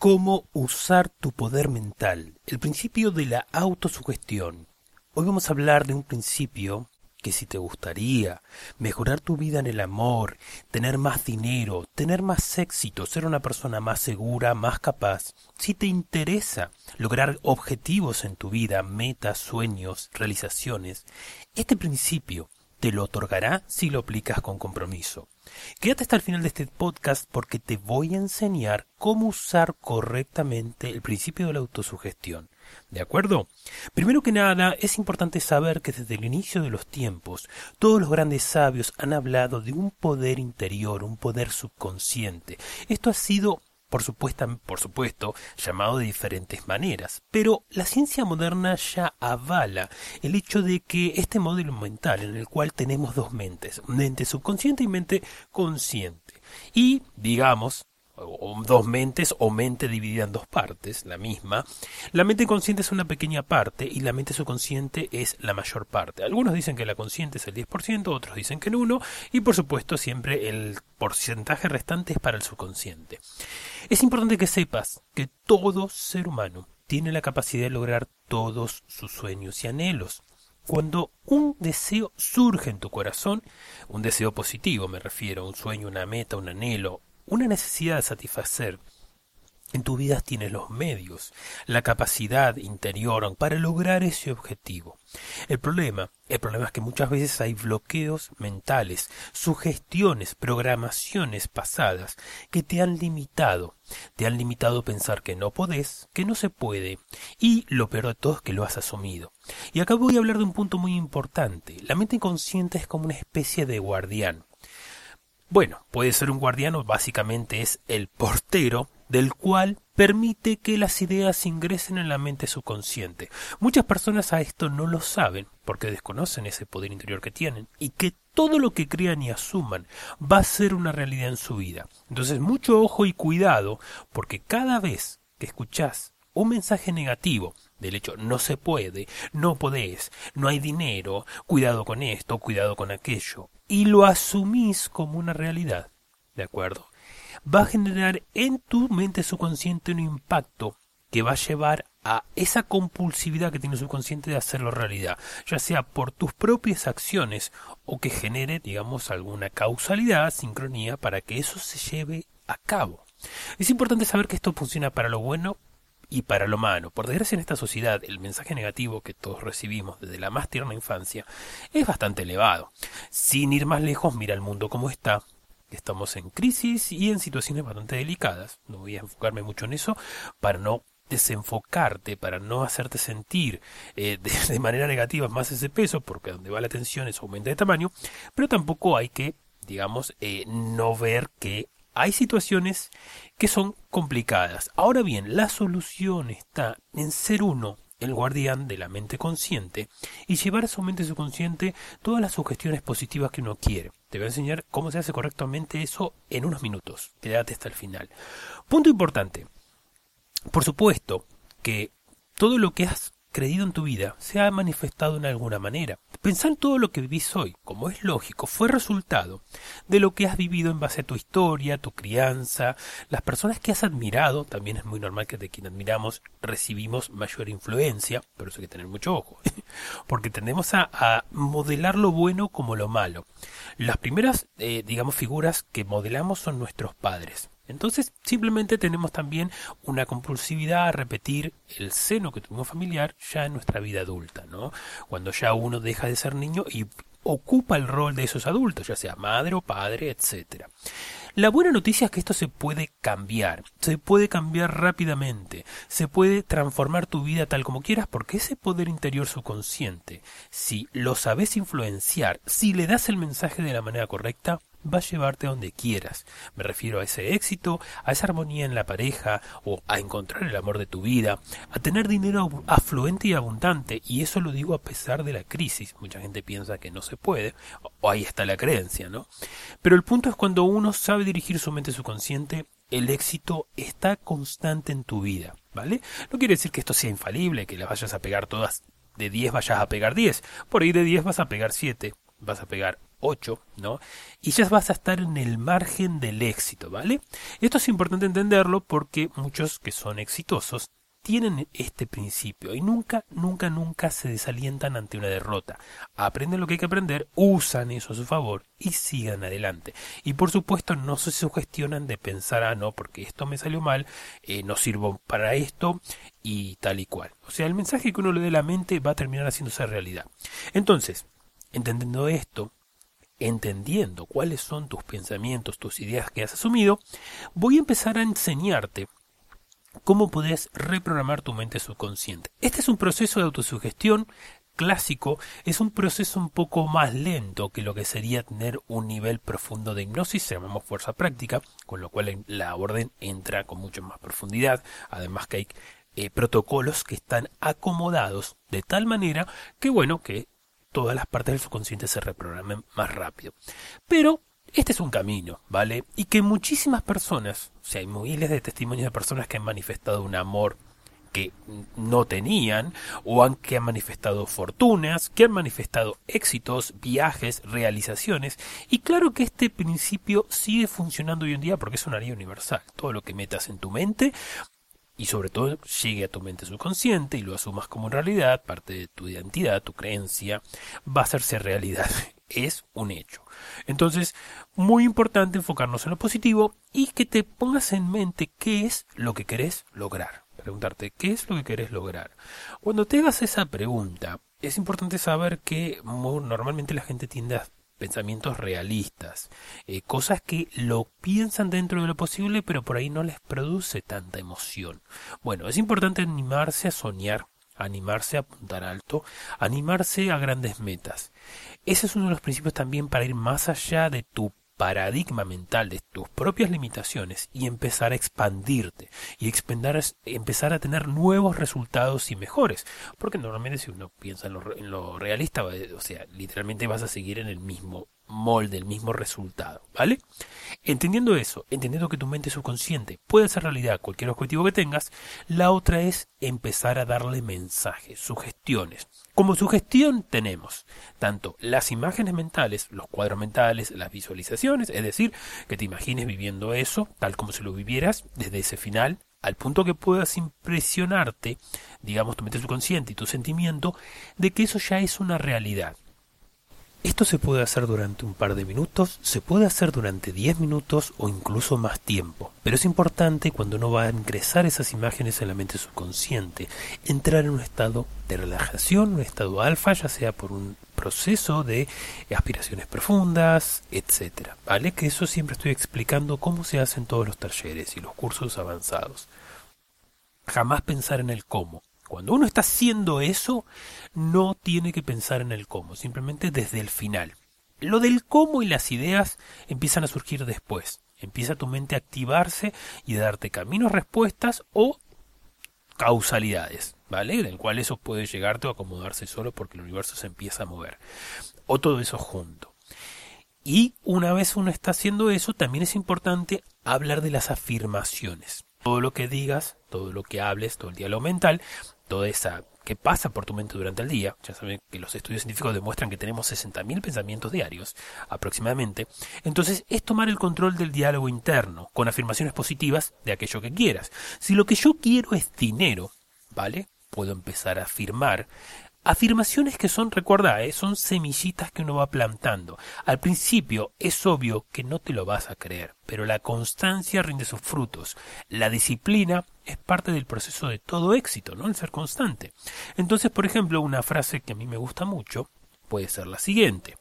cómo usar tu poder mental, el principio de la autosugestión. Hoy vamos a hablar de un principio que si te gustaría mejorar tu vida en el amor, tener más dinero, tener más éxito, ser una persona más segura, más capaz, si te interesa lograr objetivos en tu vida, metas, sueños, realizaciones, este principio te lo otorgará si lo aplicas con compromiso. Quédate hasta el final de este podcast porque te voy a enseñar cómo usar correctamente el principio de la autosugestión. ¿De acuerdo? Primero que nada, es importante saber que desde el inicio de los tiempos, todos los grandes sabios han hablado de un poder interior, un poder subconsciente. Esto ha sido por supuesto, llamado de diferentes maneras, pero la ciencia moderna ya avala el hecho de que este modelo mental en el cual tenemos dos mentes, mente subconsciente y mente consciente, y digamos, o dos mentes o mente dividida en dos partes, la misma. La mente consciente es una pequeña parte y la mente subconsciente es la mayor parte. Algunos dicen que la consciente es el 10%, otros dicen que el 1% y por supuesto siempre el porcentaje restante es para el subconsciente. Es importante que sepas que todo ser humano tiene la capacidad de lograr todos sus sueños y anhelos. Cuando un deseo surge en tu corazón, un deseo positivo me refiero, un sueño, una meta, un anhelo, una necesidad de satisfacer. En tu vida tienes los medios, la capacidad interior para lograr ese objetivo. El problema, el problema es que muchas veces hay bloqueos mentales, sugestiones, programaciones pasadas que te han limitado. Te han limitado a pensar que no podés, que no se puede, y lo peor de todo es que lo has asumido. Y acá voy a hablar de un punto muy importante. La mente inconsciente es como una especie de guardián. Bueno, puede ser un guardián básicamente es el portero del cual permite que las ideas ingresen en la mente subconsciente. Muchas personas a esto no lo saben porque desconocen ese poder interior que tienen y que todo lo que crean y asuman va a ser una realidad en su vida. Entonces, mucho ojo y cuidado porque cada vez que escuchás un mensaje negativo del hecho no se puede, no podés, no hay dinero, cuidado con esto, cuidado con aquello, y lo asumís como una realidad, ¿de acuerdo? Va a generar en tu mente subconsciente un impacto que va a llevar a esa compulsividad que tiene el subconsciente de hacerlo realidad, ya sea por tus propias acciones o que genere, digamos, alguna causalidad, sincronía para que eso se lleve a cabo. Es importante saber que esto funciona para lo bueno y para lo malo. Por desgracia en esta sociedad el mensaje negativo que todos recibimos desde la más tierna infancia es bastante elevado. Sin ir más lejos, mira el mundo como está. Estamos en crisis y en situaciones bastante delicadas. No voy a enfocarme mucho en eso para no desenfocarte, para no hacerte sentir eh, de, manera negativa más ese peso, porque donde va la atención eso aumenta de tamaño, pero tampoco hay que, digamos, eh, no ver que hay situaciones que son complicadas. Ahora bien, la solución está en ser uno el guardián de la mente consciente y llevar a su mente subconsciente todas las sugestiones positivas que uno quiere. Te voy a enseñar cómo se hace correctamente eso en unos minutos. Quédate hasta el final. Punto importante. Por supuesto que todo lo que has creído en tu vida se ha manifestado en alguna manera. Pensar en todo lo que vivís hoy, como es lógico, fue resultado de lo que has vivido en base a tu historia, tu crianza, las personas que has admirado, también es muy normal que de quien admiramos recibimos mayor influencia, pero eso hay que tener mucho ojo, porque tendemos a, a, modelar lo bueno como lo malo. Las primeras, eh, digamos, figuras que modelamos son nuestros padres. Entonces, simplemente tenemos también una compulsividad a repetir el seno que tuvimos familiar ya en nuestra vida adulta, ¿no? Cuando ya uno deja de ser niño y ocupa el rol de esos adultos, ya sea madre o padre, etcétera. La buena noticia es que esto se puede cambiar, se puede cambiar rápidamente, se puede transformar tu vida tal como quieras porque ese poder interior subconsciente, si lo sabes influenciar, si le das el mensaje de la manera correcta, va a llevarte donde quieras. Me refiero a ese éxito, a esa armonía en la pareja, o a encontrar el amor de tu vida, a tener dinero afluente y abundante, y eso lo digo a pesar de la crisis. Mucha gente piensa que no se puede, o ahí está la creencia, ¿no? Pero el punto es cuando uno sabe dirigir su mente subconsciente, el éxito está constante en tu vida, ¿vale? No quiere decir que esto sea infalible, que las vayas a pegar todas de 10 vayas a pegar 10, por ahí de 10 vas a pegar 7, vas a pegar 8, ¿no? Y ya vas a estar en el margen del éxito, ¿vale? Esto es importante entenderlo porque muchos que son exitosos tienen este principio y nunca, nunca, nunca se desalientan ante una derrota. Aprenden lo que hay que aprender, usan eso a su favor y sigan adelante. Y por supuesto no se sugestionan de pensar, ah, no, porque esto me salió mal, eh, no sirvo para esto y tal y cual. O sea, el mensaje que uno le dé a la mente va a terminar haciéndose realidad. Entonces, entendiendo esto, entendiendo cuáles son tus pensamientos, tus ideas que has asumido, voy a empezar a enseñarte cómo puedes reprogramar tu mente subconsciente. Este es un proceso de autosugestión clásico, es un proceso un poco más lento que lo que sería tener un nivel profundo de hipnosis, llamamos fuerza práctica, con lo cual la orden entra con mucho más profundidad, además que hay eh, protocolos que están acomodados de tal manera que bueno, que todas las partes del subconsciente se reprogramen más rápido. Pero este es un camino, ¿vale? Y que muchísimas personas, o sea, hay miles de testimonios de personas que han manifestado un amor que no tenían, o han, que han manifestado fortunas, que han manifestado éxitos, viajes, realizaciones, y claro que este principio sigue funcionando hoy en día porque es una ley universal. Todo lo que metas en tu mente y sobre todo llegue a tu mente subconsciente y lo asumas como realidad, parte de tu identidad, tu creencia, va a hacerse realidad. Es un hecho. Entonces, muy importante enfocarnos en lo positivo y que te pongas en mente qué es lo que querés lograr. Preguntarte qué es lo que querés lograr. Cuando te hagas esa pregunta, es importante saber que normalmente la gente tiende a pensamientos realistas, eh, cosas que lo piensan dentro de lo posible, pero por ahí no les produce tanta emoción. Bueno, es importante animarse a soñar, animarse a apuntar alto, animarse a grandes metas. Ese es uno de los principios también para ir más allá de tu paradigma mental de tus propias limitaciones y empezar a expandirte y empezar a tener nuevos resultados y mejores. Porque normalmente si uno piensa en lo, en lo realista, o sea, literalmente vas a seguir en el mismo molde, el mismo resultado, ¿vale? Entendiendo eso, entendiendo que tu mente subconsciente puede hacer realidad cualquier objetivo que tengas, la otra es empezar a darle mensajes, sugestiones. Como sugestión tenemos tanto las imágenes mentales, los cuadros mentales, las visualizaciones, es decir, que te imagines viviendo eso tal como si lo vivieras desde ese final al punto que puedas impresionarte, digamos, tu mente subconsciente y tu sentimiento de que eso ya es una realidad. Esto se puede hacer durante un par de minutos, se puede hacer durante 10 minutos o incluso más tiempo. Pero es importante cuando uno va a ingresar esas imágenes en la mente subconsciente, entrar en un estado de relajación, un estado alfa, ya sea por un proceso de aspiraciones profundas, etcétera. ¿Vale? Que eso siempre estoy explicando cómo se hacen todos los talleres y los cursos avanzados. Jamás pensar en el cómo. Cuando uno está haciendo eso, no tiene que pensar en el cómo, simplemente desde el final. Lo del cómo y las ideas empiezan a surgir después. Empieza tu mente a activarse y a darte caminos, respuestas o causalidades, ¿vale? Del cual eso puede llegarte o acomodarse solo porque el universo se empieza a mover. O todo eso junto. Y una vez uno está haciendo eso, también es importante hablar de las afirmaciones. Todo lo que digas, todo lo que hables, todo el diálogo mental, toda esa que pasa por tu mente durante el día, ya saben que los estudios científicos demuestran que tenemos 60.000 pensamientos diarios aproximadamente, entonces es tomar el control del diálogo interno con afirmaciones positivas de aquello que quieras. Si lo que yo quiero es dinero, ¿vale? Puedo empezar a afirmar Afirmaciones que son, recuerda, ¿eh? son semillitas que uno va plantando. Al principio es obvio que no te lo vas a creer, pero la constancia rinde sus frutos. La disciplina es parte del proceso de todo éxito, ¿no? El ser constante. Entonces, por ejemplo, una frase que a mí me gusta mucho puede ser la siguiente.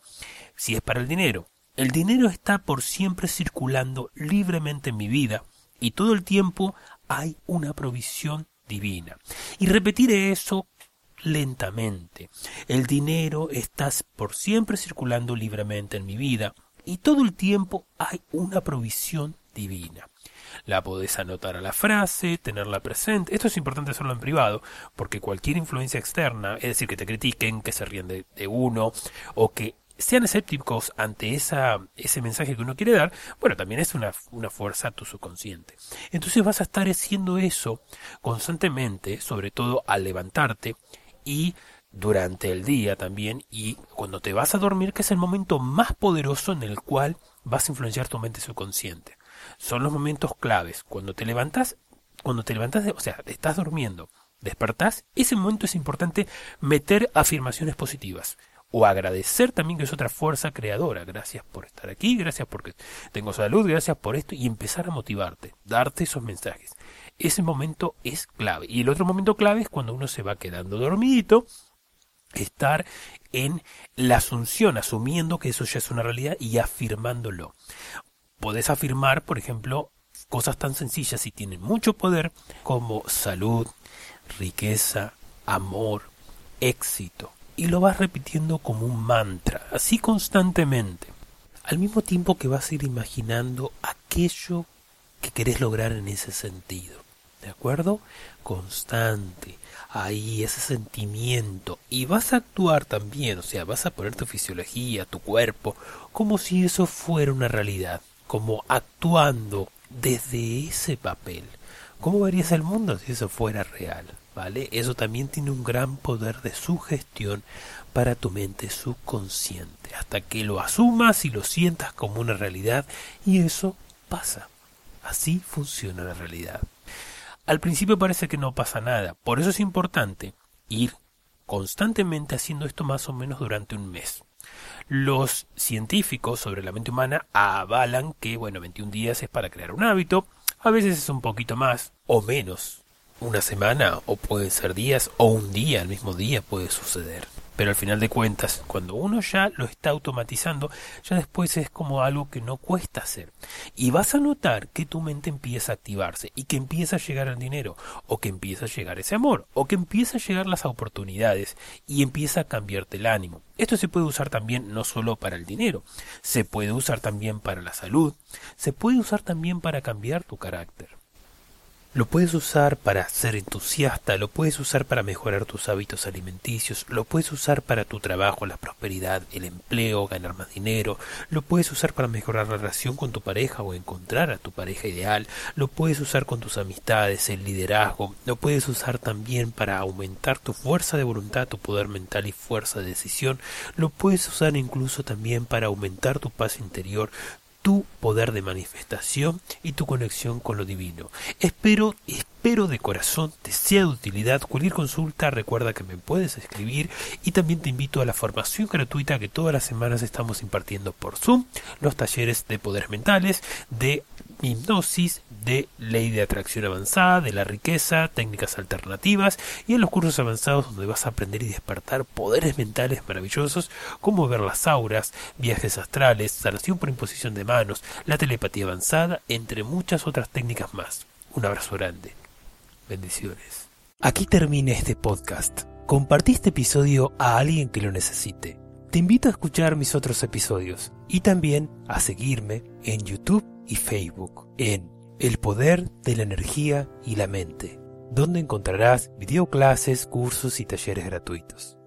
Si es para el dinero, el dinero está por siempre circulando libremente en mi vida y todo el tiempo hay una provisión divina. Y repetir eso lentamente. El dinero está por siempre circulando libremente en mi vida y todo el tiempo hay una provisión divina. La podés anotar a la frase, tenerla presente. Esto es importante hacerlo en privado, porque cualquier influencia externa, es decir, que te critiquen, que se ríen de, uno, o que sean escépticos ante esa, ese mensaje que uno quiere dar, bueno, también es una, una fuerza a tu subconsciente. Entonces vas a estar haciendo eso constantemente, sobre todo al levantarte y durante el día también y cuando te vas a dormir, que es el momento más poderoso en el cual vas a influenciar tu mente subconsciente. Son los momentos claves. Cuando te levantas, cuando te levantas, o sea, estás durmiendo, despertás, ese momento es importante meter afirmaciones positivas o agradecer también que es otra fuerza creadora. Gracias por estar aquí, gracias porque tengo salud, gracias por esto y empezar a motivarte, darte esos mensajes. Ese momento es clave. Y el otro momento clave es cuando uno se va quedando dormidito estar en la asunción, asumiendo que eso ya es una realidad y afirmándolo. Podés afirmar, por ejemplo, cosas tan sencillas y tienen mucho poder como salud, riqueza, amor, éxito. Y lo vas repitiendo como un mantra, así constantemente. Al mismo tiempo que vas a ir imaginando aquello que querés lograr en ese sentido. ¿De acuerdo? Constante, ahí ese sentimiento y vas a actuar también, o sea, vas a poner tu fisiología, tu cuerpo, como si eso fuera una realidad, como actuando desde ese papel. ¿Cómo verías el mundo si eso fuera real? ¿Vale? Eso también tiene un gran poder de sugestión para tu mente subconsciente, hasta que lo asumas y lo sientas como una realidad y eso pasa. Así funciona la realidad. Al principio parece que no pasa nada, por eso es importante ir constantemente haciendo esto más o menos durante un mes. Los científicos sobre la mente humana avalan que, bueno, 21 días es para crear un hábito, a veces es un poquito más o menos, una semana o pueden ser días o un día, el mismo día puede suceder. Pero al final de cuentas, cuando uno ya lo está automatizando, ya después es como algo que no cuesta hacer. Y vas a notar que tu mente empieza a activarse y que empieza a llegar el dinero, o que empieza a llegar ese amor, o que empieza a llegar las oportunidades y empieza a cambiarte el ánimo. Esto se puede usar también no solo para el dinero, se puede usar también para la salud, se puede usar también para cambiar tu carácter. Lo puedes usar para ser entusiasta, lo puedes usar para mejorar tus hábitos alimenticios, lo puedes usar para tu trabajo, la prosperidad, el empleo, ganar más dinero, lo puedes usar para mejorar la relación con tu pareja o encontrar a tu pareja ideal, lo puedes usar con tus amistades, el liderazgo, lo puedes usar también para aumentar tu fuerza de voluntad, tu poder mental y fuerza de decisión, lo puedes usar incluso también para aumentar tu paz interior, tu poder de manifestación y tu conexión con lo divino. Espero, espero de corazón te sea de utilidad. Cualquier consulta recuerda que me puedes escribir y también te invito a la formación gratuita que todas las semanas estamos impartiendo por Zoom, los talleres de poderes mentales, de hipnosis, de ley de atracción avanzada, de la riqueza, técnicas alternativas y en los cursos avanzados donde vas a aprender y despertar poderes mentales maravillosos como ver las auras, viajes astrales, sanación por imposición de manos, la telepatía avanzada, entre muchas otras técnicas más. Un abrazo grande. Bendiciones. Aquí termina este podcast. Compartí este episodio a alguien que lo necesite. Te invito a escuchar mis otros episodios y también a seguirme en YouTube y Facebook en El Poder de la Energía y la Mente, donde encontrarás videoclases, cursos y talleres gratuitos.